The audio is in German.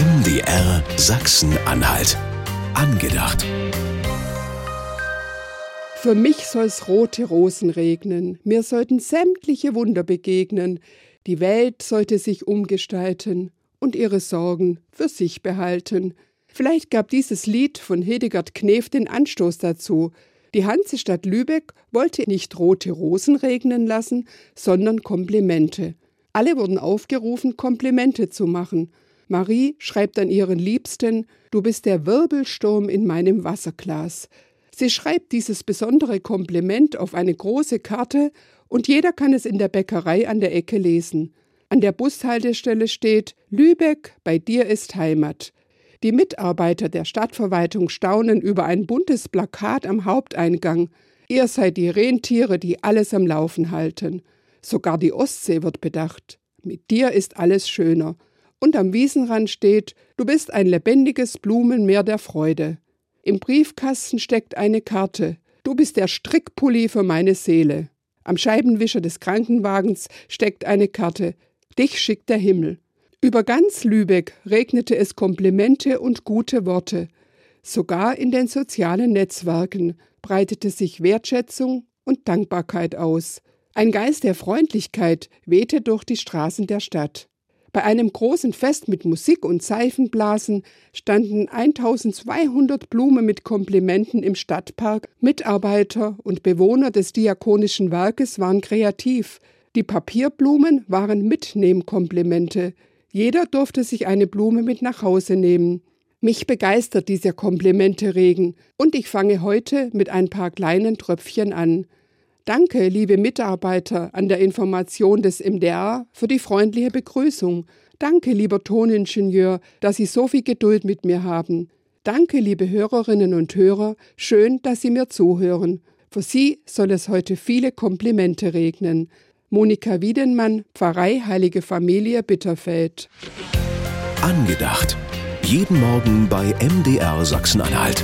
MDR Sachsen-Anhalt. Angedacht. Für mich soll's rote Rosen regnen, mir sollten sämtliche Wunder begegnen, die Welt sollte sich umgestalten und ihre Sorgen für sich behalten. Vielleicht gab dieses Lied von Hildegard Knef den Anstoß dazu. Die Hansestadt Lübeck wollte nicht rote Rosen regnen lassen, sondern Komplimente. Alle wurden aufgerufen, Komplimente zu machen. Marie schreibt an ihren Liebsten, Du bist der Wirbelsturm in meinem Wasserglas. Sie schreibt dieses besondere Kompliment auf eine große Karte und jeder kann es in der Bäckerei an der Ecke lesen. An der Bushaltestelle steht Lübeck, bei dir ist Heimat. Die Mitarbeiter der Stadtverwaltung staunen über ein buntes Plakat am Haupteingang. Ihr seid die Rentiere, die alles am Laufen halten. Sogar die Ostsee wird bedacht. Mit dir ist alles schöner. Und am Wiesenrand steht, du bist ein lebendiges Blumenmeer der Freude. Im Briefkasten steckt eine Karte. Du bist der Strickpulli für meine Seele. Am Scheibenwischer des Krankenwagens steckt eine Karte. Dich schickt der Himmel. Über ganz Lübeck regnete es Komplimente und gute Worte. Sogar in den sozialen Netzwerken breitete sich Wertschätzung und Dankbarkeit aus. Ein Geist der Freundlichkeit wehte durch die Straßen der Stadt. Bei einem großen Fest mit Musik und Seifenblasen standen 1200 Blumen mit Komplimenten im Stadtpark. Mitarbeiter und Bewohner des Diakonischen Werkes waren kreativ. Die Papierblumen waren Mitnehmkomplimente. Jeder durfte sich eine Blume mit nach Hause nehmen. Mich begeistert dieser Komplimente-Regen und ich fange heute mit ein paar kleinen Tröpfchen an. Danke, liebe Mitarbeiter an der Information des MDR, für die freundliche Begrüßung. Danke, lieber Toningenieur, dass Sie so viel Geduld mit mir haben. Danke, liebe Hörerinnen und Hörer, schön, dass Sie mir zuhören. Für Sie soll es heute viele Komplimente regnen. Monika Wiedenmann, Pfarrei Heilige Familie Bitterfeld. Angedacht. Jeden Morgen bei MDR Sachsen-Anhalt.